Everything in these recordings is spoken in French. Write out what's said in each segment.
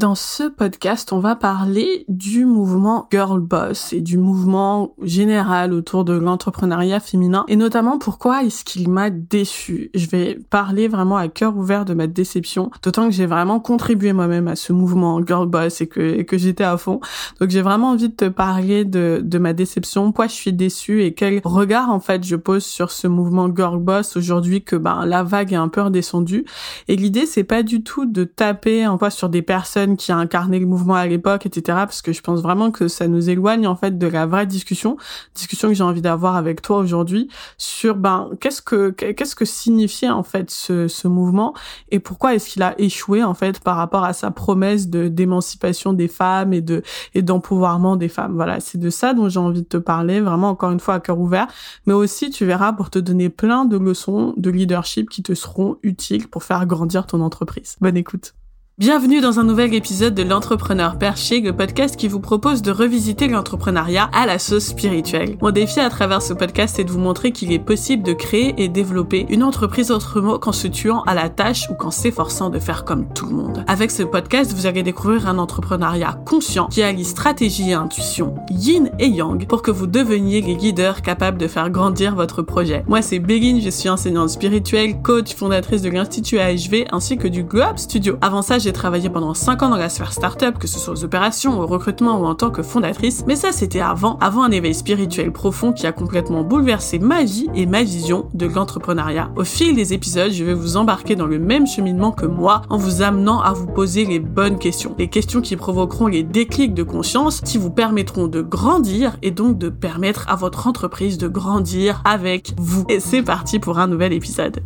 Dans ce podcast, on va parler du mouvement Girl Boss et du mouvement général autour de l'entrepreneuriat féminin et notamment pourquoi est-ce qu'il m'a déçu. Je vais parler vraiment à cœur ouvert de ma déception, d'autant que j'ai vraiment contribué moi-même à ce mouvement Girl Boss et que, j'étais à fond. Donc j'ai vraiment envie de te parler de, de ma déception, pourquoi je suis déçue et quel regard en fait je pose sur ce mouvement Girl Boss aujourd'hui que ben la vague est un peu redescendue. Et l'idée c'est pas du tout de taper en quoi sur des personnes qui a incarné le mouvement à l'époque, etc. Parce que je pense vraiment que ça nous éloigne en fait de la vraie discussion, discussion que j'ai envie d'avoir avec toi aujourd'hui sur ben qu'est-ce que qu'est-ce que signifiait en fait ce, ce mouvement et pourquoi est-ce qu'il a échoué en fait par rapport à sa promesse de d'émancipation des femmes et de et d'empouvoirment des femmes. Voilà, c'est de ça dont j'ai envie de te parler, vraiment encore une fois à cœur ouvert, mais aussi tu verras pour te donner plein de leçons de leadership qui te seront utiles pour faire grandir ton entreprise. Bonne écoute. Bienvenue dans un nouvel épisode de l'entrepreneur perché, le podcast qui vous propose de revisiter l'entrepreneuriat à la sauce spirituelle. Mon défi à travers ce podcast est de vous montrer qu'il est possible de créer et développer une entreprise autrement qu'en se tuant à la tâche ou qu'en s'efforçant de faire comme tout le monde. Avec ce podcast, vous allez découvrir un entrepreneuriat conscient qui allie stratégie et intuition, yin et yang, pour que vous deveniez les leaders capables de faire grandir votre projet. Moi, c'est Béline, je suis enseignante spirituelle, coach, fondatrice de l'Institut AHV ainsi que du Globe Studio. Avant ça, j'ai j'ai travaillé pendant 5 ans dans la sphère startup, que ce soit aux opérations, au recrutement ou en tant que fondatrice, mais ça c'était avant, avant un éveil spirituel profond qui a complètement bouleversé ma vie et ma vision de l'entrepreneuriat. Au fil des épisodes, je vais vous embarquer dans le même cheminement que moi en vous amenant à vous poser les bonnes questions. Les questions qui provoqueront les déclics de conscience qui vous permettront de grandir et donc de permettre à votre entreprise de grandir avec vous. Et c'est parti pour un nouvel épisode.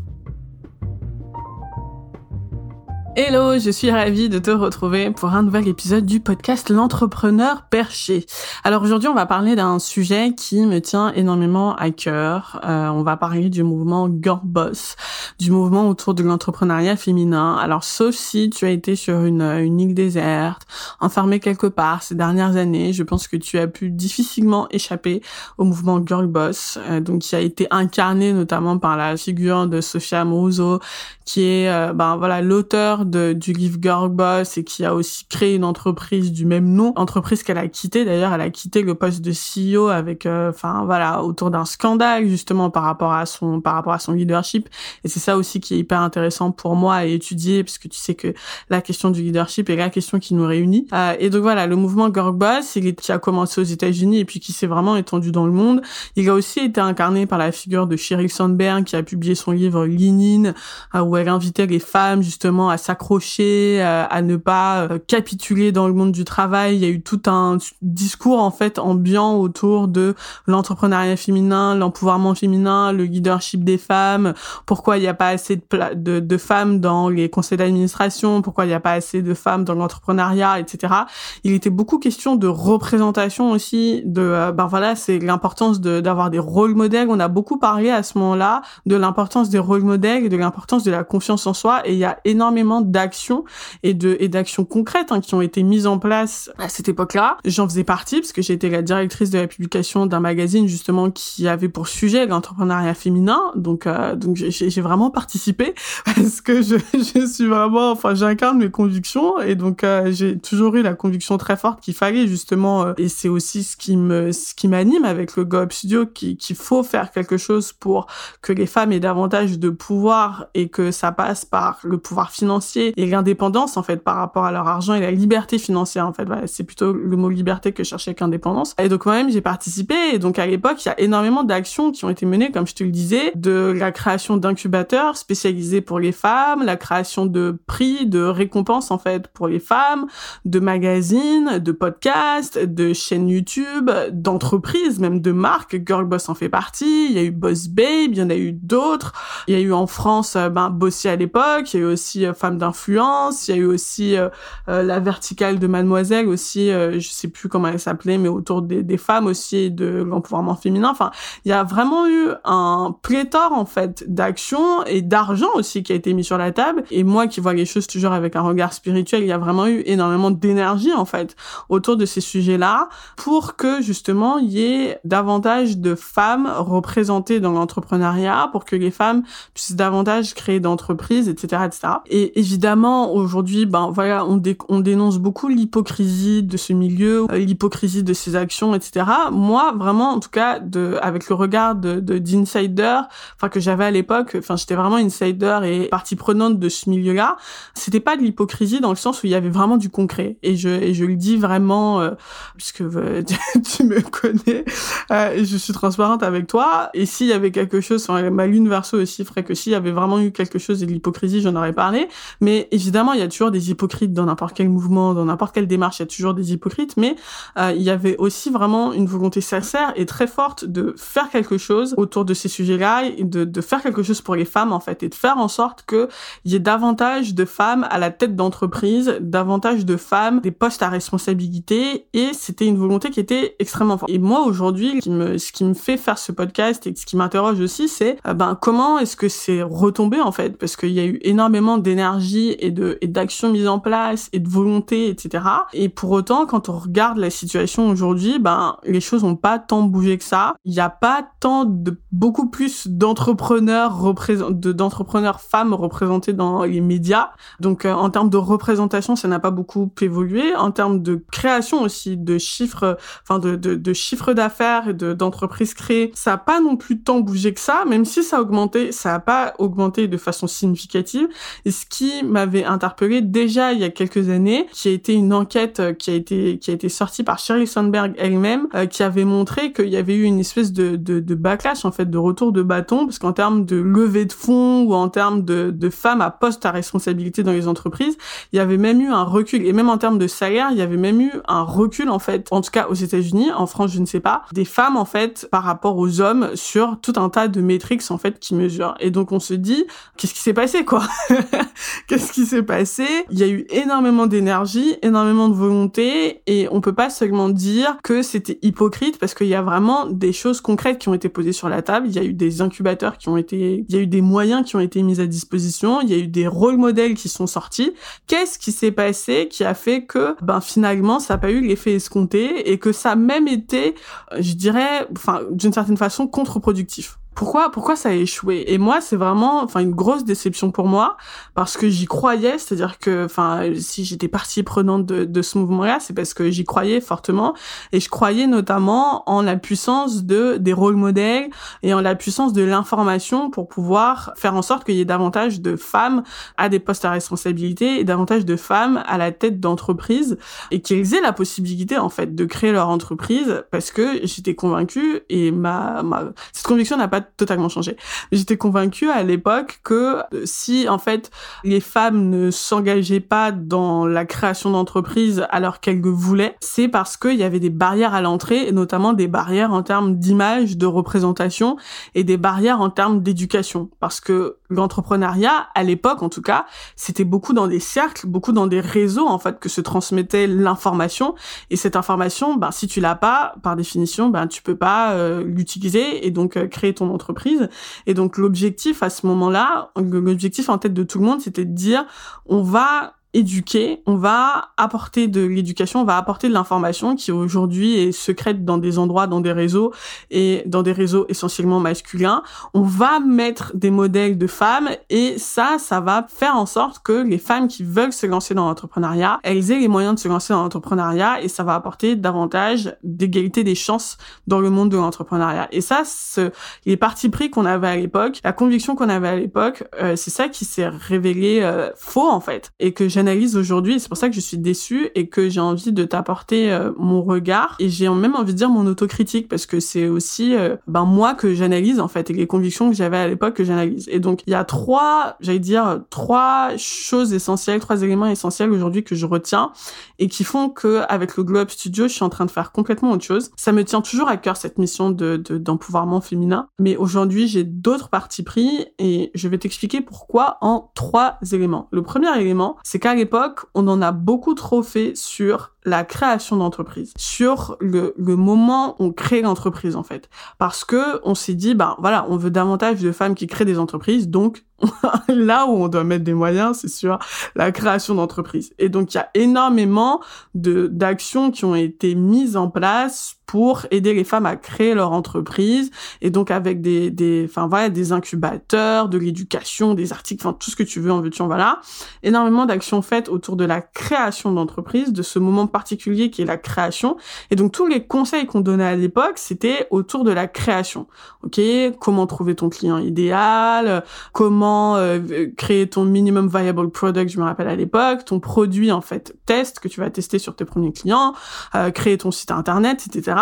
Hello, je suis ravie de te retrouver pour un nouvel épisode du podcast L'entrepreneur perché. Alors aujourd'hui, on va parler d'un sujet qui me tient énormément à cœur. Euh, on va parler du mouvement Girl Boss, du mouvement autour de l'entrepreneuriat féminin. Alors sauf si tu as été sur une, une île déserte, enfermé quelque part ces dernières années, je pense que tu as pu difficilement échapper au mouvement Girl Boss, euh, donc qui a été incarné notamment par la figure de Sophia Amoruso, qui est euh, ben voilà l'auteur du livre Girl et qui a aussi créé une entreprise du même nom, entreprise qu'elle a quittée d'ailleurs, elle a quitté le poste de CEO avec, euh, enfin voilà, autour d'un scandale justement par rapport à son par rapport à son leadership. Et c'est ça aussi qui est hyper intéressant pour moi à étudier parce que tu sais que la question du leadership est la question qui nous réunit. Euh, et donc voilà, le mouvement Girl Boss, il est, qui a commencé aux États-Unis et puis qui s'est vraiment étendu dans le monde. Il a aussi été incarné par la figure de Sheryl Sandberg qui a publié son livre Lean In, où elle invitait les femmes justement à sa accrocher, euh, à ne pas euh, capituler dans le monde du travail. Il y a eu tout un discours en fait ambiant autour de l'entrepreneuriat féminin, l'empouvoirment féminin, le leadership des femmes. Pourquoi il n'y a pas assez de, de, de femmes dans les conseils d'administration? Pourquoi il n'y a pas assez de femmes dans l'entrepreneuriat, etc. Il était beaucoup question de représentation aussi. De euh, ben voilà, c'est l'importance d'avoir des rôles modèles. On a beaucoup parlé à ce moment-là de l'importance des rôles modèles et de l'importance de la confiance en soi. Et il y a énormément d'actions et de et d'actions concrètes hein, qui ont été mises en place à cette époque-là. J'en faisais partie parce que j'étais la directrice de la publication d'un magazine justement qui avait pour sujet l'entrepreneuriat féminin. Donc euh, donc j'ai vraiment participé parce que je, suis vraiment enfin j'incarne mes convictions et donc euh, j'ai toujours eu la conviction très forte qu'il fallait justement euh, et c'est aussi ce qui me ce qui m'anime avec le Go Studio qu'il faut faire quelque chose pour que les femmes aient davantage de pouvoir et que ça passe par le pouvoir financier et l'indépendance en fait par rapport à leur argent et la liberté financière en fait. c'est plutôt le mot liberté que je cherchais avec indépendance. Et donc moi-même j'ai participé et donc à l'époque il y a énormément d'actions qui ont été menées comme je te le disais, de la création d'incubateurs spécialisés pour les femmes, la création de prix, de récompenses en fait pour les femmes, de magazines, de podcasts, de chaînes YouTube, d'entreprises, même de marques. Girlboss en fait partie. Il y a eu Boss Babe, il y en a eu d'autres. Il y a eu en France euh, ben Bossy à l'époque. Il y a eu aussi euh, D'influence. Il y a eu aussi euh, euh, la verticale de Mademoiselle aussi, euh, je sais plus comment elle s'appelait, mais autour des, des, femmes aussi et de l'empouvoirment féminin. Enfin, il y a vraiment eu un pléthore en fait d'actions et d'argent aussi qui a été mis sur la table. Et moi qui vois les choses toujours avec un regard spirituel, il y a vraiment eu énormément d'énergie en fait autour de ces sujets-là pour que justement il y ait davantage de femmes représentées dans l'entrepreneuriat, pour que les femmes puissent davantage créer d'entreprises, etc., etc. Et, et évidemment, aujourd'hui, ben voilà, on, on dénonce beaucoup l'hypocrisie de ce milieu, euh, l'hypocrisie de ses actions, etc. Moi, vraiment, en tout cas, de, avec le regard de d'insider, enfin que j'avais à l'époque, enfin j'étais vraiment insider et partie prenante de ce milieu-là. C'était pas de l'hypocrisie dans le sens où il y avait vraiment du concret. Et je et je le dis vraiment, euh, puisque euh, tu me connais, euh, je suis transparente avec toi. Et s'il y avait quelque chose, ma lune verso aussi ferait que s'il y avait vraiment eu quelque chose et de l'hypocrisie, j'en aurais parlé. Mais évidemment, il y a toujours des hypocrites dans n'importe quel mouvement, dans n'importe quelle démarche, il y a toujours des hypocrites. Mais euh, il y avait aussi vraiment une volonté sincère et très forte de faire quelque chose autour de ces sujets-là, de, de faire quelque chose pour les femmes en fait, et de faire en sorte qu'il y ait davantage de femmes à la tête d'entreprise, davantage de femmes, des postes à responsabilité. Et c'était une volonté qui était extrêmement forte. Et moi aujourd'hui, ce qui me fait faire ce podcast et ce qui m'interroge aussi, c'est euh, ben comment est-ce que c'est retombé en fait, parce qu'il y a eu énormément d'énergie et de et d'actions mises en place et de volonté, etc. Et pour autant, quand on regarde la situation aujourd'hui, ben les choses n'ont pas tant bougé que ça. Il n'y a pas tant de beaucoup plus d'entrepreneurs d'entrepreneurs femmes représentées dans les médias. Donc euh, en termes de représentation, ça n'a pas beaucoup évolué. En termes de création aussi, de chiffres, enfin de, de, de chiffres d'affaires et d'entreprises créées, ça n'a pas non plus tant bougé que ça. Même si ça a augmenté, ça n'a pas augmenté de façon significative. Et ce qui m'avait interpellé déjà il y a quelques années, qui a été une enquête euh, qui a été qui a été sortie par Sheryl Sandberg elle-même, euh, qui avait montré qu'il y avait eu une espèce de, de, de backlash en fait, de retour de bâton, parce qu'en termes de levée de fonds ou en termes de, de femmes à poste à responsabilité dans les entreprises, il y avait même eu un recul. Et même en termes de salaire, il y avait même eu un recul en fait, en tout cas aux États-Unis, en France je ne sais pas, des femmes en fait par rapport aux hommes sur tout un tas de métriques en fait qui mesurent. Et donc on se dit, qu'est-ce qui s'est passé quoi? Qu'est-ce qui s'est passé? Il y a eu énormément d'énergie, énormément de volonté, et on peut pas seulement dire que c'était hypocrite parce qu'il y a vraiment des choses concrètes qui ont été posées sur la table. Il y a eu des incubateurs qui ont été, il y a eu des moyens qui ont été mis à disposition, il y a eu des rôles modèles qui sont sortis. Qu'est-ce qui s'est passé qui a fait que, ben finalement, ça n'a pas eu l'effet escompté et que ça a même été, je dirais, enfin, d'une certaine façon, contre-productif? Pourquoi pourquoi ça a échoué? Et moi c'est vraiment enfin une grosse déception pour moi parce que j'y croyais c'est-à-dire que enfin si j'étais partie prenante de, de ce mouvement-là c'est parce que j'y croyais fortement. Et je croyais notamment en la puissance de des rôles modèles et en la puissance de l'information pour pouvoir faire en sorte qu'il y ait davantage de femmes à des postes à responsabilité et davantage de femmes à la tête d'entreprise et qu'elles aient la possibilité en fait de créer leur entreprise parce que j'étais convaincue et ma, ma cette conviction n'a pas totalement changé. J'étais convaincue à l'époque que euh, si en fait les femmes ne s'engageaient pas dans la création d'entreprises alors qu'elles le voulaient, c'est parce qu'il y avait des barrières à l'entrée, notamment des barrières en termes d'image, de représentation et des barrières en termes d'éducation. Parce que l'entrepreneuriat, à l'époque en tout cas, c'était beaucoup dans des cercles, beaucoup dans des réseaux en fait que se transmettait l'information. Et cette information, ben si tu l'as pas, par définition, ben tu peux pas euh, l'utiliser et donc euh, créer ton entreprise. Et donc l'objectif à ce moment-là, l'objectif en tête de tout le monde, c'était de dire on va éduquer, on va apporter de l'éducation, on va apporter de l'information qui aujourd'hui est secrète dans des endroits, dans des réseaux et dans des réseaux essentiellement masculins. On va mettre des modèles de femmes et ça, ça va faire en sorte que les femmes qui veulent se lancer dans l'entrepreneuriat, elles aient les moyens de se lancer dans l'entrepreneuriat et ça va apporter davantage d'égalité des chances dans le monde de l'entrepreneuriat. Et ça, ce, les partis pris qu'on avait à l'époque, la conviction qu'on avait à l'époque, euh, c'est ça qui s'est révélé euh, faux en fait et que analyse aujourd'hui. C'est pour ça que je suis déçue et que j'ai envie de t'apporter euh, mon regard et j'ai même envie de dire mon autocritique parce que c'est aussi euh, ben moi que j'analyse en fait et les convictions que j'avais à l'époque que j'analyse. Et donc il y a trois, j'allais dire trois choses essentielles, trois éléments essentiels aujourd'hui que je retiens et qui font que avec le Globe Studio, je suis en train de faire complètement autre chose. Ça me tient toujours à cœur cette mission de d'empouvoirment féminin, mais aujourd'hui j'ai d'autres partis pris et je vais t'expliquer pourquoi en trois éléments. Le premier élément, c'est qu'à l'époque, on en a beaucoup trop fait sur la création d'entreprise, sur le, le moment où on crée l'entreprise en fait, parce que on s'est dit bah voilà, on veut davantage de femmes qui créent des entreprises, donc là où on doit mettre des moyens, c'est sur la création d'entreprise. Et donc il y a énormément de d'actions qui ont été mises en place pour aider les femmes à créer leur entreprise et donc avec des des enfin voilà des incubateurs, de l'éducation, des articles, enfin tout ce que tu veux en veux-tu en voilà. Énormément d'actions faites autour de la création d'entreprise, de ce moment particulier qui est la création. Et donc tous les conseils qu'on donnait à l'époque, c'était autour de la création. OK, comment trouver ton client idéal, comment euh, créer ton minimum viable product, je me rappelle à l'époque, ton produit en fait test que tu vas tester sur tes premiers clients, euh, créer ton site internet, etc.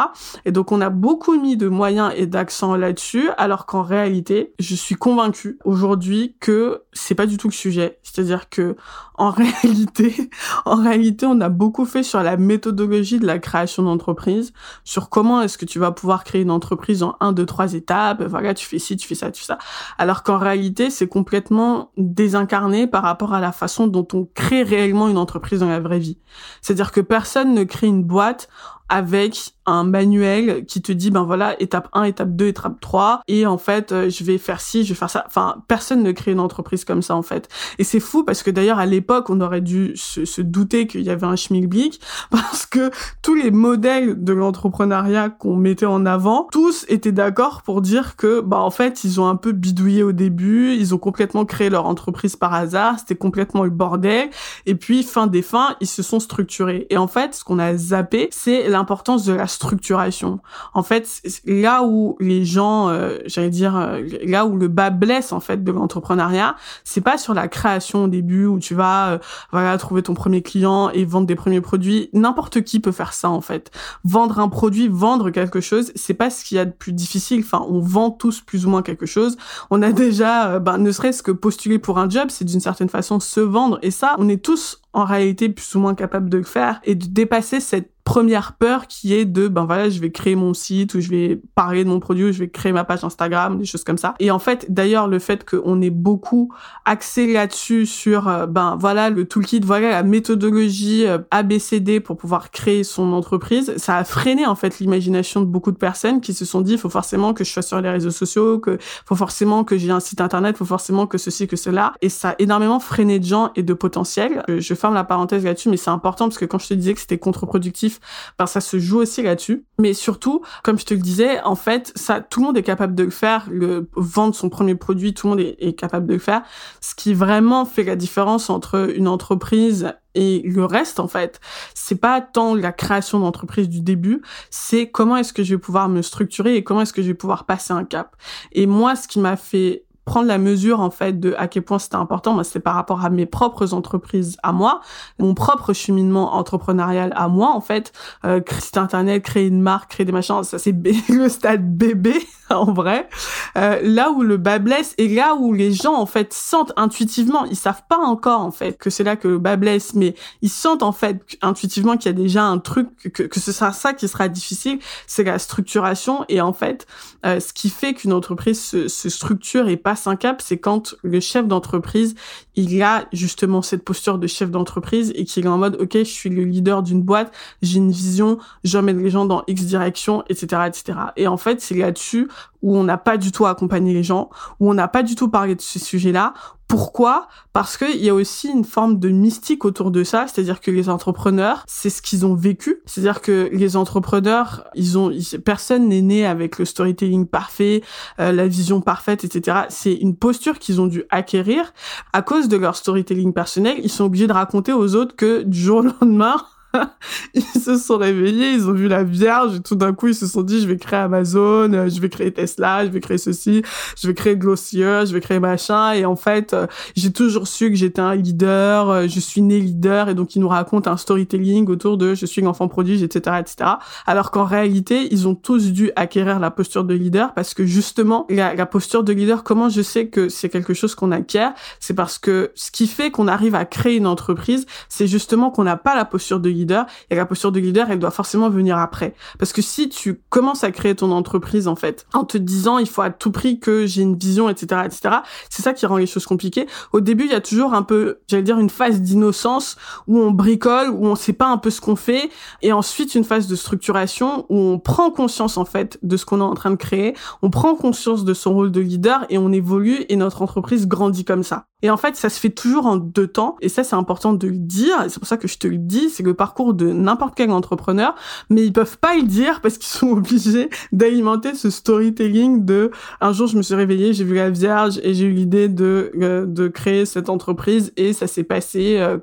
Et donc on a beaucoup mis de moyens et d'accent là-dessus, alors qu'en réalité, je suis convaincue aujourd'hui que c'est pas du tout le sujet. C'est-à-dire que en réalité, en réalité, on a beaucoup fait sur la méthodologie de la création d'entreprise, sur comment est-ce que tu vas pouvoir créer une entreprise en un, deux, trois étapes. Voilà, tu fais ci, tu fais ça, tu fais ça. Alors qu'en réalité, c'est complètement désincarné par rapport à la façon dont on crée réellement une entreprise dans la vraie vie. C'est-à-dire que personne ne crée une boîte avec un manuel qui te dit ben voilà étape 1 étape 2 étape 3 et en fait euh, je vais faire ci je vais faire ça. Enfin personne ne crée une entreprise comme ça en fait. Et c'est fou parce que d'ailleurs à l'époque on aurait dû se, se douter qu'il y avait un schmilblick parce que tous les modèles de l'entrepreneuriat qu'on mettait en avant tous étaient d'accord pour dire que bah en fait ils ont un peu bidouillé au début ils ont complètement créé leur entreprise par hasard c'était complètement le bordel. Et puis fin des fins ils se sont structurés. Et en fait ce qu'on a zappé c'est l'importance de la structuration. En fait, là où les gens, euh, j'allais dire, euh, là où le bas blesse en fait de l'entrepreneuriat, c'est pas sur la création au début où tu vas, euh, voilà, trouver ton premier client et vendre des premiers produits. N'importe qui peut faire ça en fait. Vendre un produit, vendre quelque chose, c'est pas ce qu'il y a de plus difficile. Enfin, on vend tous plus ou moins quelque chose. On a déjà, ben, ne serait-ce que postuler pour un job, c'est d'une certaine façon se vendre. Et ça, on est tous en réalité plus ou moins capables de le faire et de dépasser cette première peur qui est de ben voilà je vais créer mon site ou je vais parler de mon produit ou je vais créer ma page Instagram des choses comme ça. Et en fait d'ailleurs le fait qu'on ait beaucoup axé là-dessus sur euh, ben voilà le toolkit voilà la méthodologie euh, ABCD pour pouvoir créer son entreprise ça a freiné en fait l'imagination de beaucoup de personnes qui se sont dit faut forcément que je sois sur les réseaux sociaux que faut forcément que j'ai un site internet faut forcément que ceci que cela. Et ça a énormément freiné de gens et de potentiel. Je ferme la parenthèse là-dessus mais c'est important parce que quand je te disais que c'était contre-productif ben ça se joue aussi là-dessus. Mais surtout, comme je te le disais, en fait, ça, tout le monde est capable de le faire. Le vendre son premier produit, tout le monde est, est capable de le faire. Ce qui vraiment fait la différence entre une entreprise et le reste, en fait, c'est pas tant la création d'entreprise du début, c'est comment est-ce que je vais pouvoir me structurer et comment est-ce que je vais pouvoir passer un cap. Et moi, ce qui m'a fait prendre la mesure en fait de à quel point c'était important. Moi c'est par rapport à mes propres entreprises à moi mon propre cheminement entrepreneurial à moi en fait. Euh, site internet créer une marque créer des machins ça c'est le stade bébé en vrai. Euh, là où le bas blesse et là où les gens en fait sentent intuitivement ils savent pas encore en fait que c'est là que le bas blesse mais ils sentent en fait intuitivement qu'il y a déjà un truc que, que ce sera ça qui sera difficile c'est la structuration. Et en fait euh, ce qui fait qu'une entreprise se, se structure et pas un cap, c'est quand le chef d'entreprise, il a justement cette posture de chef d'entreprise et qu'il est en mode, OK, je suis le leader d'une boîte, j'ai une vision, j'emmène les gens dans X direction, etc., etc. Et en fait, c'est là-dessus où on n'a pas du tout accompagné les gens, où on n'a pas du tout parlé de ce sujet-là. Pourquoi? Parce qu'il y a aussi une forme de mystique autour de ça, c'est-à-dire que les entrepreneurs, c'est ce qu'ils ont vécu. C'est-à-dire que les entrepreneurs, ils ont, personne n'est né avec le storytelling parfait, euh, la vision parfaite, etc. C'est une posture qu'ils ont dû acquérir à cause de leur storytelling personnel. Ils sont obligés de raconter aux autres que du jour au lendemain, ils se sont réveillés, ils ont vu la Vierge et tout d'un coup ils se sont dit je vais créer Amazon, euh, je vais créer Tesla, je vais créer ceci, je vais créer Glossier, je vais créer machin et en fait euh, j'ai toujours su que j'étais un leader, euh, je suis né leader et donc ils nous racontent un storytelling autour de je suis l'enfant prodige etc etc. Alors qu'en réalité ils ont tous dû acquérir la posture de leader parce que justement la posture de leader comment je sais que c'est quelque chose qu'on acquiert? C'est parce que ce qui fait qu'on arrive à créer une entreprise c'est justement qu'on n'a pas la posture de leader et la posture de leader, elle doit forcément venir après. Parce que si tu commences à créer ton entreprise, en fait, en te disant il faut à tout prix que j'ai une vision, etc., etc., c'est ça qui rend les choses compliquées. Au début, il y a toujours un peu, j'allais dire, une phase d'innocence où on bricole, où on sait pas un peu ce qu'on fait, et ensuite une phase de structuration où on prend conscience, en fait, de ce qu'on est en train de créer, on prend conscience de son rôle de leader et on évolue et notre entreprise grandit comme ça. Et en fait, ça se fait toujours en deux temps. Et ça, c'est important de le dire. C'est pour ça que je te le dis. C'est le parcours de n'importe quel entrepreneur. Mais ils peuvent pas le dire parce qu'ils sont obligés d'alimenter ce storytelling de un jour, je me suis réveillée, j'ai vu la Vierge et j'ai eu l'idée de, euh, de créer cette entreprise et ça s'est passé, euh,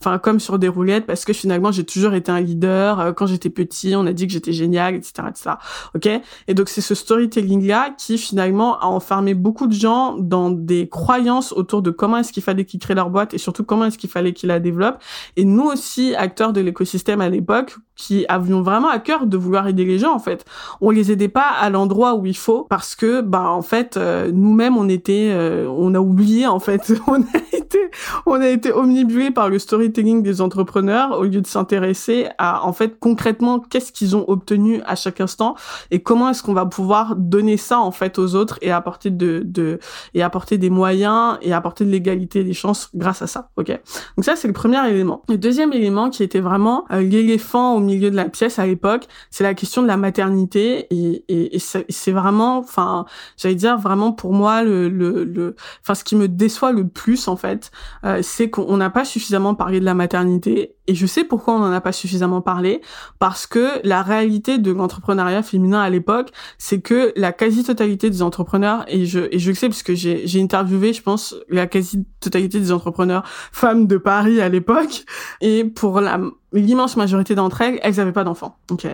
enfin, comme sur des roulettes parce que finalement, j'ai toujours été un leader. Euh, quand j'étais petit, on a dit que j'étais génial, etc., etc. OK? Et donc, c'est ce storytelling-là qui finalement a enfermé beaucoup de gens dans des croyances autour de comment est-ce qu'il fallait qu'ils créent leur boîte et surtout comment est-ce qu'il fallait qu'ils la développent. Et nous aussi, acteurs de l'écosystème à l'époque, qui avions vraiment à cœur de vouloir aider les gens en fait. On les aidait pas à l'endroit où il faut parce que bah en fait euh, nous-mêmes on était euh, on a oublié en fait on a été on a été omnibulé par le storytelling des entrepreneurs au lieu de s'intéresser à en fait concrètement qu'est-ce qu'ils ont obtenu à chaque instant et comment est-ce qu'on va pouvoir donner ça en fait aux autres et apporter de, de et apporter des moyens et apporter l'égalité des chances grâce à ça. OK? Donc ça c'est le premier élément. Le deuxième élément qui était vraiment euh, l'éléphant au milieu de la pièce à l'époque, c'est la question de la maternité et, et, et c'est vraiment, enfin, j'allais dire vraiment pour moi le, le, le, enfin, ce qui me déçoit le plus en fait, euh, c'est qu'on n'a pas suffisamment parlé de la maternité et je sais pourquoi on n'en a pas suffisamment parlé, parce que la réalité de l'entrepreneuriat féminin à l'époque, c'est que la quasi-totalité des entrepreneurs, et je, et je le sais parce que j'ai interviewé, je pense, la quasi-totalité des entrepreneurs femmes de Paris à l'époque, et pour la l'immense majorité d'entre elles, elles n'avaient pas d'enfants. Ok.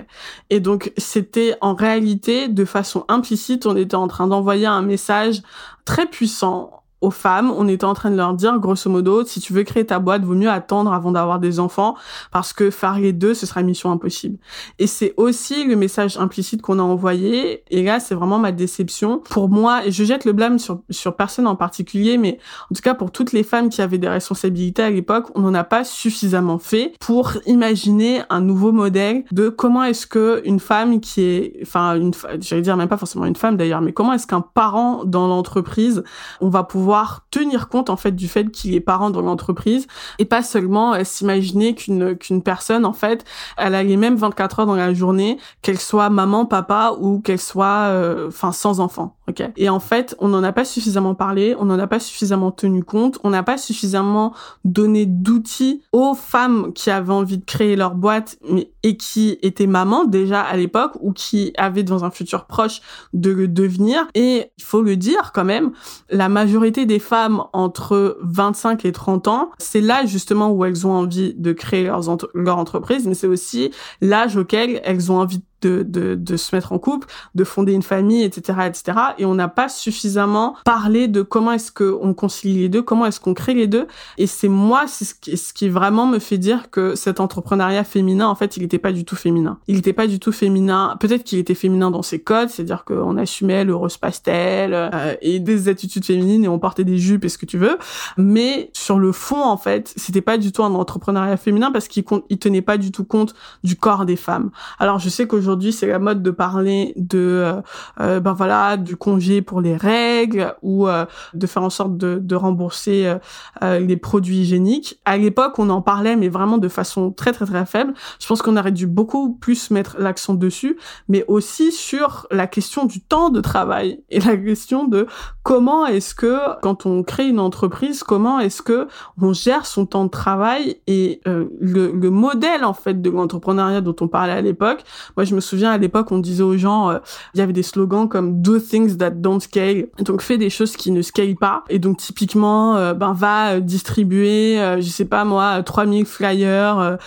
Et donc c'était en réalité de façon implicite, on était en train d'envoyer un message très puissant aux femmes, on était en train de leur dire, grosso modo, si tu veux créer ta boîte, vaut mieux attendre avant d'avoir des enfants, parce que faire les deux, ce sera mission impossible. Et c'est aussi le message implicite qu'on a envoyé, et là, c'est vraiment ma déception. Pour moi, je jette le blâme sur, sur personne en particulier, mais en tout cas, pour toutes les femmes qui avaient des responsabilités à l'époque, on n'en a pas suffisamment fait pour imaginer un nouveau modèle de comment est-ce que une femme qui est, enfin, une, j'allais dire même pas forcément une femme d'ailleurs, mais comment est-ce qu'un parent dans l'entreprise, on va pouvoir tenir compte en fait du fait qu'il est parent dans l'entreprise et pas seulement euh, s'imaginer qu'une qu'une personne en fait elle a les mêmes 24 heures dans la journée qu'elle soit maman papa ou qu'elle soit euh, enfin sans enfant ok? Et en fait on n'en a pas suffisamment parlé on n'en a pas suffisamment tenu compte on n'a pas suffisamment donné d'outils aux femmes qui avaient envie de créer leur boîte mais et qui étaient mamans déjà à l'époque ou qui avaient dans un futur proche de le devenir. Et il faut le dire quand même la majorité des femmes entre 25 et 30 ans, c'est là justement où elles ont envie de créer leur entreprise, mais c'est aussi l'âge auquel elles ont envie de, de, de, se mettre en couple, de fonder une famille, etc., etc. Et on n'a pas suffisamment parlé de comment est-ce qu'on concilie les deux, comment est-ce qu'on crée les deux. Et c'est moi, c'est ce qui, ce qui vraiment me fait dire que cet entrepreneuriat féminin, en fait, il n'était pas du tout féminin. Il n'était pas du tout féminin. Peut-être qu'il était féminin dans ses codes, c'est-à-dire qu'on assumait le rose pastel euh, et des attitudes féminines et on portait des jupes et ce que tu veux. Mais sur le fond, en fait, c'était pas du tout un entrepreneuriat féminin parce qu'il il tenait pas du tout compte du corps des femmes. Alors je sais qu'aujourd'hui aujourd'hui c'est la mode de parler de euh, euh, ben voilà du congé pour les règles ou euh, de faire en sorte de, rembourser les produits hygiéniques. À l'époque, on en parlait mais vraiment de façon très très très faible. Je pense qu'on aurait dû beaucoup plus mettre l'accent dessus, mais aussi sur la question du temps de travail et la question de comment est-ce que quand on crée une entreprise, comment est-ce que on gère son temps de travail et le, le modèle en fait de l'entrepreneuriat dont on parlait à l'époque. Moi, je me me souviens à l'époque, on disait aux gens, euh, il y avait des slogans comme do things that don't scale. Donc fais des choses qui ne scale pas. Et donc typiquement, euh, ben va euh, distribuer, je sais pas moi, 3000 flyers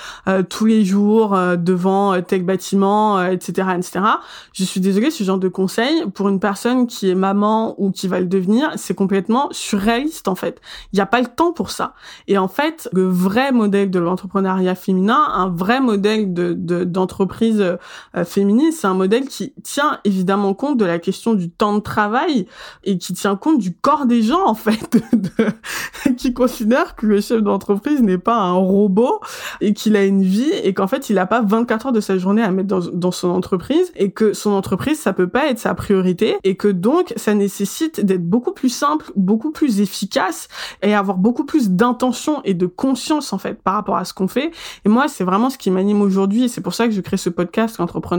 tous les jours devant tel bâtiment, etc., etc. Je suis désolée, ce genre de conseil pour une personne qui est maman ou qui va le devenir, c'est complètement surréaliste en fait. Il n'y a pas le temps pour ça. Et en fait, le vrai modèle de l'entrepreneuriat féminin, un vrai modèle de d'entreprise féminine, c'est un modèle qui tient évidemment compte de la question du temps de travail et qui tient compte du corps des gens en fait, qui considère que le chef d'entreprise n'est pas un robot et qu'il a une vie et qu'en fait il a pas 24 heures de sa journée à mettre dans, dans son entreprise et que son entreprise ça peut pas être sa priorité et que donc ça nécessite d'être beaucoup plus simple, beaucoup plus efficace et avoir beaucoup plus d'intention et de conscience en fait par rapport à ce qu'on fait. Et moi c'est vraiment ce qui m'anime aujourd'hui et c'est pour ça que je crée ce podcast Entrepreneur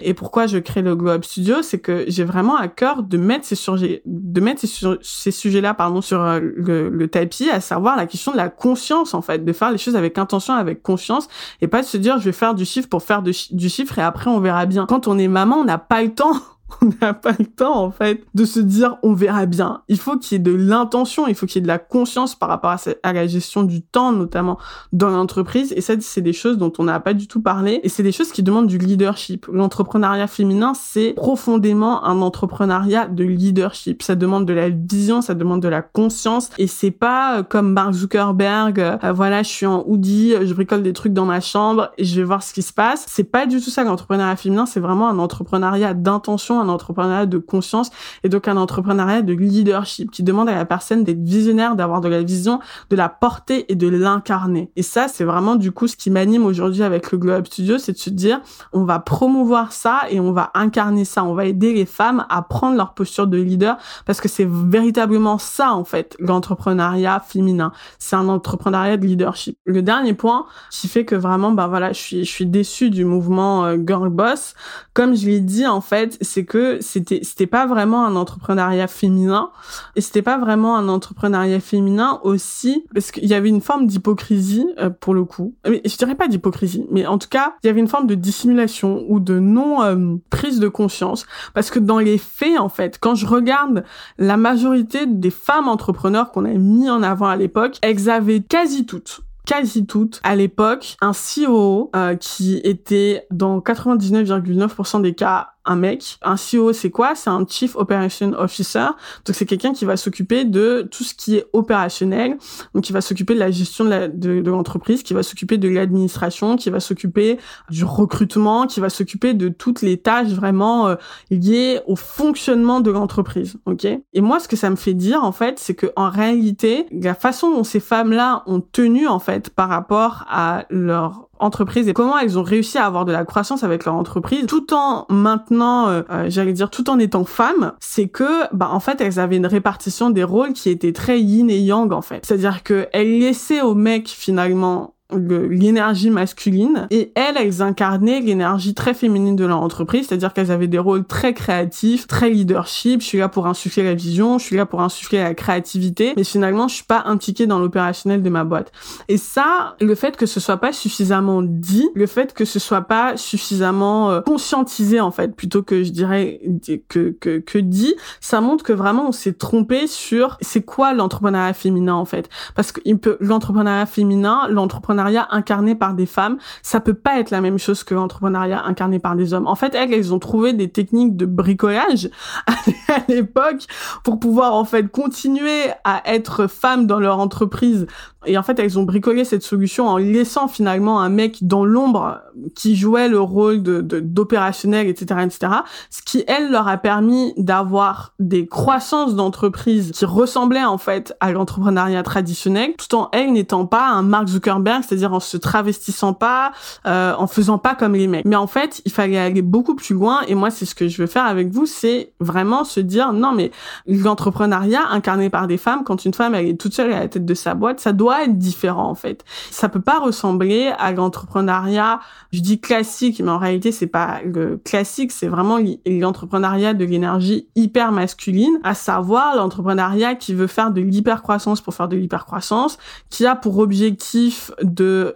Et pourquoi je crée le Globe Studio, c'est que j'ai vraiment à cœur de mettre ces sujets, de mettre ces, sujets-là pardon sur euh, le, le tapis, à savoir la question de la conscience en fait, de faire les choses avec intention, avec conscience et pas de se dire je vais faire du chiffre pour faire du chiffre et après on verra bien. Quand on est maman, on n'a pas le temps on n'a pas le temps en fait de se dire on verra bien. Il faut qu'il y ait de l'intention, il faut qu'il y ait de la conscience par rapport à, la gestion du temps notamment dans l'entreprise et ça c'est des choses dont on n'a pas du tout parlé et c'est des choses qui demandent du leadership. L'entrepreneuriat féminin c'est profondément un entrepreneuriat de leadership. Ça demande de la vision, ça demande de la conscience et c'est pas euh, comme Mark Zuckerberg euh, voilà, je suis en hoodie, je bricole des trucs dans ma chambre et je vais voir ce qui se passe. C'est pas du tout ça l'entrepreneuriat féminin, c'est vraiment un entrepreneuriat d'intention un entrepreneuriat de conscience et donc un entrepreneuriat de leadership qui demande à la personne d'être visionnaire, d'avoir de la vision, de la porter et de l'incarner. Et ça, c'est vraiment du coup ce qui m'anime aujourd'hui avec le Globe Studio, c'est de se dire, on va promouvoir ça et on va incarner ça. On va aider les femmes à prendre leur posture de leader parce que c'est véritablement ça, en fait, l'entrepreneuriat féminin. C'est un entrepreneuriat de leadership. Le dernier point qui fait que vraiment, ben voilà, je suis, je suis déçue du mouvement euh, Girl Boss. Comme je l'ai dit, en fait, c'est que c'était c'était pas vraiment un entrepreneuriat féminin et c'était pas vraiment un entrepreneuriat féminin aussi parce qu'il y avait une forme d'hypocrisie euh, pour le coup. Mais je dirais pas d'hypocrisie, mais en tout cas, il y avait une forme de dissimulation ou de non euh, prise de conscience parce que dans les faits en fait, quand je regarde la majorité des femmes entrepreneurs qu'on a mis en avant à l'époque, elles avaient quasi toutes quasi toutes à l'époque un CEO euh, qui était dans 99,9% des cas un mec. Un CEO, c'est quoi? C'est un Chief Operation Officer. Donc, c'est quelqu'un qui va s'occuper de tout ce qui est opérationnel. Donc, qui va s'occuper de la gestion de l'entreprise, qui va s'occuper de l'administration, qui va s'occuper du recrutement, qui va s'occuper de toutes les tâches vraiment euh, liées au fonctionnement de l'entreprise. Ok? Et moi, ce que ça me fait dire, en fait, c'est que en réalité, la façon dont ces femmes-là ont tenu, en fait, par rapport à leur entreprise et comment elles ont réussi à avoir de la croissance avec leur entreprise tout en maintenant, euh, euh, j'allais dire tout en étant femmes, c'est que bah en fait elles avaient une répartition des rôles qui était très yin et yang en fait. C'est-à-dire que elles laissaient aux mecs finalement l'énergie masculine et elles, elles incarnaient l'énergie très féminine de leur entreprise, c'est-à-dire qu'elles avaient des rôles très créatifs, très leadership. Je suis là pour insuffler la vision, je suis là pour insuffler la créativité, mais finalement, je suis pas impliquée dans l'opérationnel de ma boîte. Et ça, le fait que ce soit pas suffisamment dit, le fait que ce soit pas suffisamment euh, conscientisé en fait, plutôt que je dirais que que que dit, ça montre que vraiment on s'est trompé sur c'est quoi l'entrepreneuriat féminin en fait, parce que l'entrepreneuriat féminin, l'entrepreneuriat incarné par des femmes, ça peut pas être la même chose que l'entrepreneuriat incarné par des hommes. En fait, elles, elles ont trouvé des techniques de bricolage à l'époque pour pouvoir en fait continuer à être femmes dans leur entreprise et en fait, elles ont bricolé cette solution en laissant finalement un mec dans l'ombre qui jouait le rôle d'opérationnel, etc., etc. Ce qui, elle, leur a permis d'avoir des croissances d'entreprise qui ressemblaient en fait à l'entrepreneuriat traditionnel, tout en elle n'étant pas un Mark Zuckerberg, c'est-à-dire en se travestissant pas, euh, en faisant pas comme les mecs. Mais en fait, il fallait aller beaucoup plus loin. Et moi, c'est ce que je veux faire avec vous, c'est vraiment se dire non, mais l'entrepreneuriat incarné par des femmes, quand une femme elle est toute seule à la tête de sa boîte, ça doit être différent en fait. Ça peut pas ressembler à l'entrepreneuriat, je dis classique, mais en réalité c'est pas le classique, c'est vraiment l'entrepreneuriat de l'énergie hyper masculine, à savoir l'entrepreneuriat qui veut faire de l'hypercroissance pour faire de l'hypercroissance, qui a pour objectif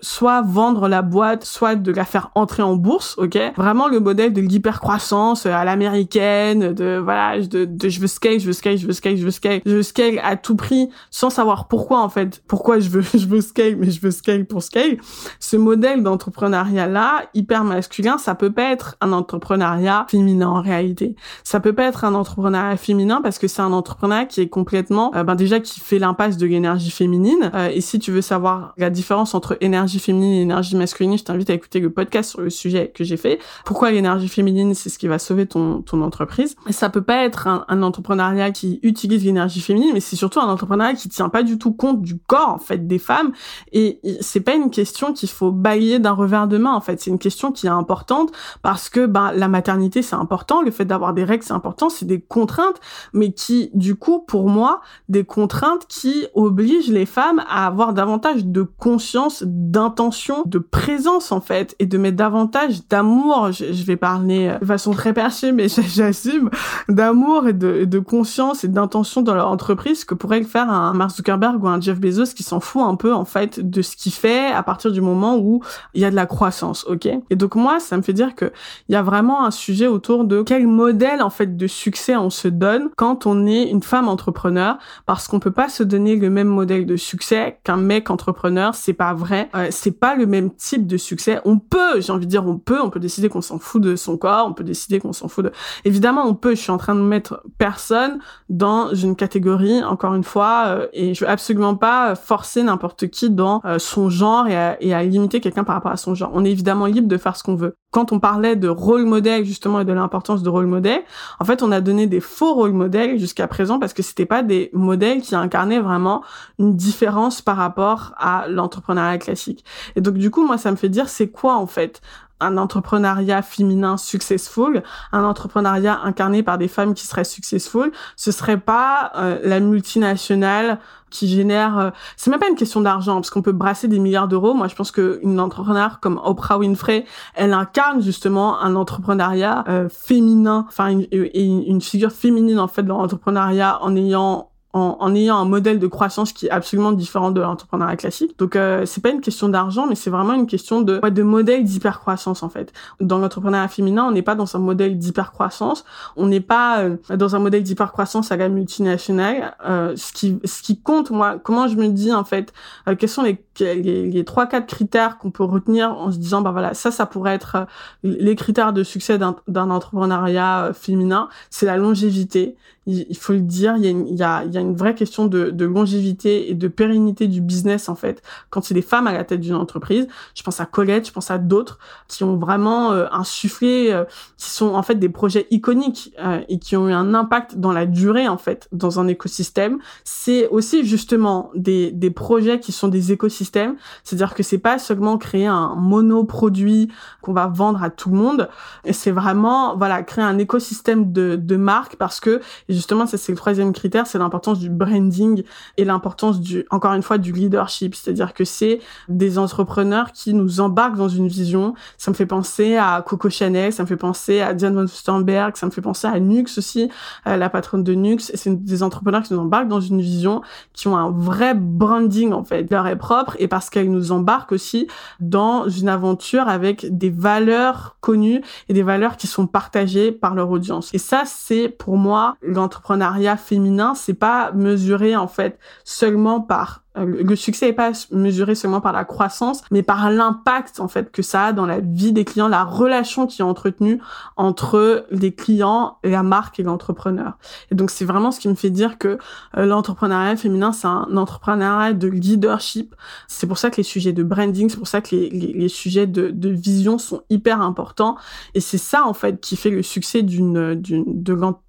soit vendre la boîte, soit de la faire entrer en bourse, ok? Vraiment le modèle de l'hypercroissance à l'américaine, de voilà, de, de je veux scale, je veux scale, je veux scale, je veux scale, je veux scale à tout prix, sans savoir pourquoi en fait, pourquoi je veux, je veux scale, mais je veux scale pour scale. Ce modèle d'entrepreneuriat-là, hyper masculin, ça peut pas être un entrepreneuriat féminin en réalité. Ça peut pas être un entrepreneuriat féminin parce que c'est un entrepreneuriat qui est complètement, euh, ben déjà qui fait l'impasse de l'énergie féminine. Euh, et si tu veux savoir la différence entre énergie féminine et énergie masculine, je t'invite à écouter le podcast sur le sujet que j'ai fait. Pourquoi l'énergie féminine, c'est ce qui va sauver ton, ton entreprise. Ça peut pas être un, un entrepreneuriat qui utilise l'énergie féminine, mais c'est surtout un entrepreneuriat qui tient pas du tout compte du corps, en fait, des femmes. Et c'est pas une question qu'il faut balayer d'un revers de main, en fait. C'est une question qui est importante parce que, ben, la maternité, c'est important. Le fait d'avoir des règles, c'est important. C'est des contraintes, mais qui, du coup, pour moi, des contraintes qui obligent les femmes à avoir davantage de conscience, d'intention, de présence en fait, et de mettre davantage d'amour. Je, vais parler euh, de façon très perchée, mais j'assume d'amour et de, de, conscience et d'intention dans leur entreprise que pourrait le faire un Mark Zuckerberg ou un Jeff Bezos qui s'en fout un peu en fait de ce qu'il fait à partir du moment où il y a de la croissance, ok? Et donc moi, ça me fait dire que il y a vraiment un sujet autour de quel modèle en fait de succès on se donne quand on est une femme entrepreneur, parce qu'on peut pas se donner le même modèle de succès qu'un mec entrepreneur, c'est pas vrai. Euh, c'est pas le même type de succès. On peut, j'ai envie de dire, on peut, on peut décider qu'on s'en fout de son corps, on peut décider qu'on s'en fout de. Évidemment, on peut. Je suis en train de mettre personne dans une catégorie, encore une fois, euh, et je veux absolument pas forcer n'importe qui dans euh, son genre et à, et à limiter quelqu'un par rapport à son genre. On est évidemment libre de faire ce qu'on veut. Quand on parlait de rôle modèle justement et de l'importance de rôle modèle, en fait, on a donné des faux rôles modèles jusqu'à présent parce que c'était pas des modèles qui incarnaient vraiment une différence par rapport à l'entrepreneuriat classique. Et donc du coup, moi, ça me fait dire c'est quoi en fait un entrepreneuriat féminin successful, un entrepreneuriat incarné par des femmes qui seraient successful, ce serait pas euh, la multinationale qui génère euh, c'est même pas une question d'argent parce qu'on peut brasser des milliards d'euros moi je pense que une entrepreneur comme Oprah Winfrey elle incarne justement un entrepreneuriat euh, féminin enfin une, une, figure féminine en fait dans l'entrepreneuriat en ayant en, en, ayant un modèle de croissance qui est absolument différent de l'entrepreneuriat classique. Donc euh, c'est pas une question d'argent, mais c'est vraiment une question de ouais, de modèle d'hypercroissance en fait. Dans l'entrepreneuriat féminin, on n'est pas dans un modèle d'hypercroissance, on n'est pas euh, dans un modèle d'hypercroissance à la multinationale. Euh, ce qui ce qui compte, moi, comment je me dis en fait, euh, quels sont les les trois quatre critères qu'on peut retenir en se disant bah voilà ça ça pourrait être euh, les critères de succès d'un entrepreneuriat féminin, c'est la longévité il, faut le dire, il y a une, il y a, il y a une vraie question de, de, longévité et de pérennité du business en fait. Quand c'est des femmes à la tête d'une entreprise, je pense à Colette, je pense à d'autres qui ont vraiment euh, insufflé, euh, qui sont en fait des projets iconiques euh, et qui ont eu un impact dans la durée en fait dans un écosystème. C'est aussi justement des, des projets qui sont des écosystèmes, c'est-à-dire que c'est pas seulement créer un monoproduit qu'on va vendre à tout le monde, c'est vraiment voilà créer un écosystème de, de marques parce que et justement, c'est le troisième critère, c'est l'importance du branding et l'importance du, encore une fois, du leadership. C'est-à-dire que c'est des entrepreneurs qui nous embarquent dans une vision. Ça me fait penser à Coco Chanel, ça me fait penser à Diane von Furstenberg, ça me fait penser à Nux aussi, euh, la patronne de Nux. C'est des entrepreneurs qui nous embarquent dans une vision, qui ont un vrai branding en fait, leur est propre et parce qu'elles nous embarquent aussi dans une aventure avec des valeurs connues et des valeurs qui sont partagées par leur audience. Et ça, c'est pour moi l'entrepreneuriat féminin, c'est pas mesuré en fait seulement par le succès n'est pas mesuré seulement par la croissance, mais par l'impact en fait que ça a dans la vie des clients, la relation qui est entretenue entre les clients, la marque et l'entrepreneur. Et donc c'est vraiment ce qui me fait dire que euh, l'entrepreneuriat féminin c'est un entrepreneuriat de leadership. C'est pour ça que les sujets de branding, c'est pour ça que les, sujets de, vision sont hyper importants. Et c'est ça en fait qui fait le succès d'une d'une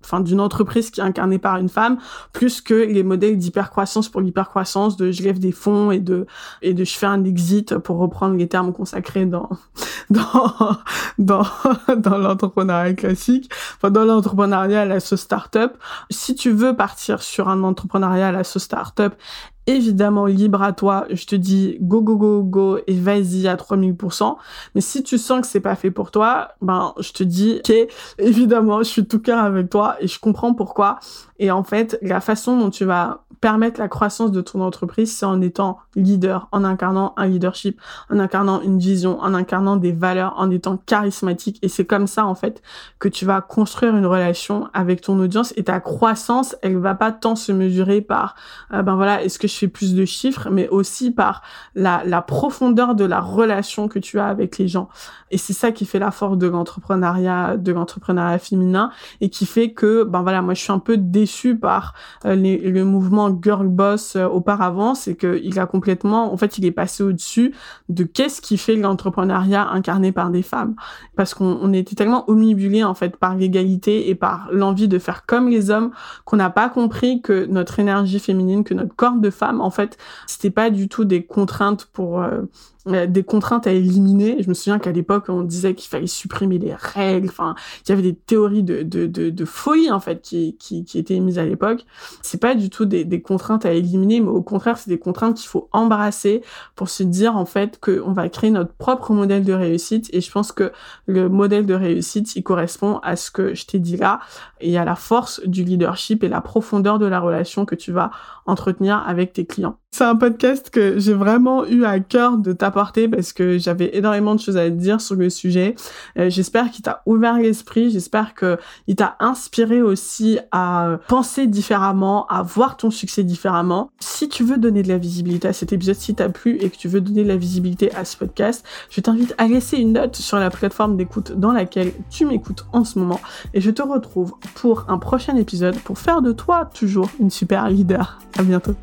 enfin entreprise qui est incarnée par une femme, plus que les modèles d'hypercroissance pour l'hypercroissance de je lève des fonds et de et de je fais un exit pour reprendre les termes consacrés dans dans dans dans l'entrepreneuriat classique, enfin dans l'entrepreneuriat à la sauce startup. Si tu veux partir sur un entrepreneuriat à la sauce startup évidemment libre à toi. Je te dis go go go go et vas-y à 3000%. Mais si tu sens que c'est pas fait pour toi, ben je te dis ok, évidemment, je suis tout cœur avec toi et je comprends pourquoi. Et en fait, la façon dont tu vas permettre la croissance de ton entreprise, c'est en étant leader, en incarnant un leadership, en incarnant une vision, en incarnant des valeurs, en étant charismatique. Et c'est comme ça, en fait, que tu vas construire une relation avec ton audience et ta croissance, elle va pas tant se mesurer par, euh, ben voilà, est-ce que je fais plus de chiffres, mais aussi par la, la profondeur de la relation que tu as avec les gens. Et c'est ça qui fait la force de l'entrepreneuriat, de l'entrepreneuriat féminin et qui fait que, ben voilà, moi je suis un peu déçue par euh, le mouvement girl boss euh, auparavant, c'est qu'il a complètement, en fait, il est passé au-dessus de qu'est-ce qui fait l'entrepreneuriat incarné par des femmes. Parce qu'on on était tellement omnibulé en fait par l'égalité et par l'envie de faire comme les hommes qu'on n'a pas compris que notre énergie féminine, que notre corps de femme, en fait, c'était pas du tout des contraintes pour euh, des contraintes à éliminer. Je me souviens qu'à l'époque, on disait qu'il fallait supprimer les règles. Enfin, il y avait des théories de, de, de, folie, en fait, qui, qui, qui étaient émises à l'époque. C'est pas du tout des, des contraintes à éliminer, mais au contraire, c'est des contraintes qu'il faut embrasser pour se dire, en fait, qu'on va créer notre propre modèle de réussite. Et je pense que le modèle de réussite, il correspond à ce que je t'ai dit là et à la force du leadership et la profondeur de la relation que tu vas entretenir avec tes clients. C'est un podcast que j'ai vraiment eu à cœur de t'apporter parce que j'avais énormément de choses à dire sur le sujet. Euh, j'espère qu'il t'a ouvert l'esprit, j'espère qu'il t'a inspiré aussi à penser différemment, à voir ton succès différemment. Si tu veux donner de la visibilité à cet épisode, si t'as plu et que tu veux donner de la visibilité à ce podcast, je t'invite à laisser une note sur la plateforme d'écoute dans laquelle tu m'écoutes en ce moment et je te retrouve pour un prochain épisode pour faire de toi toujours une super leader. À bientôt.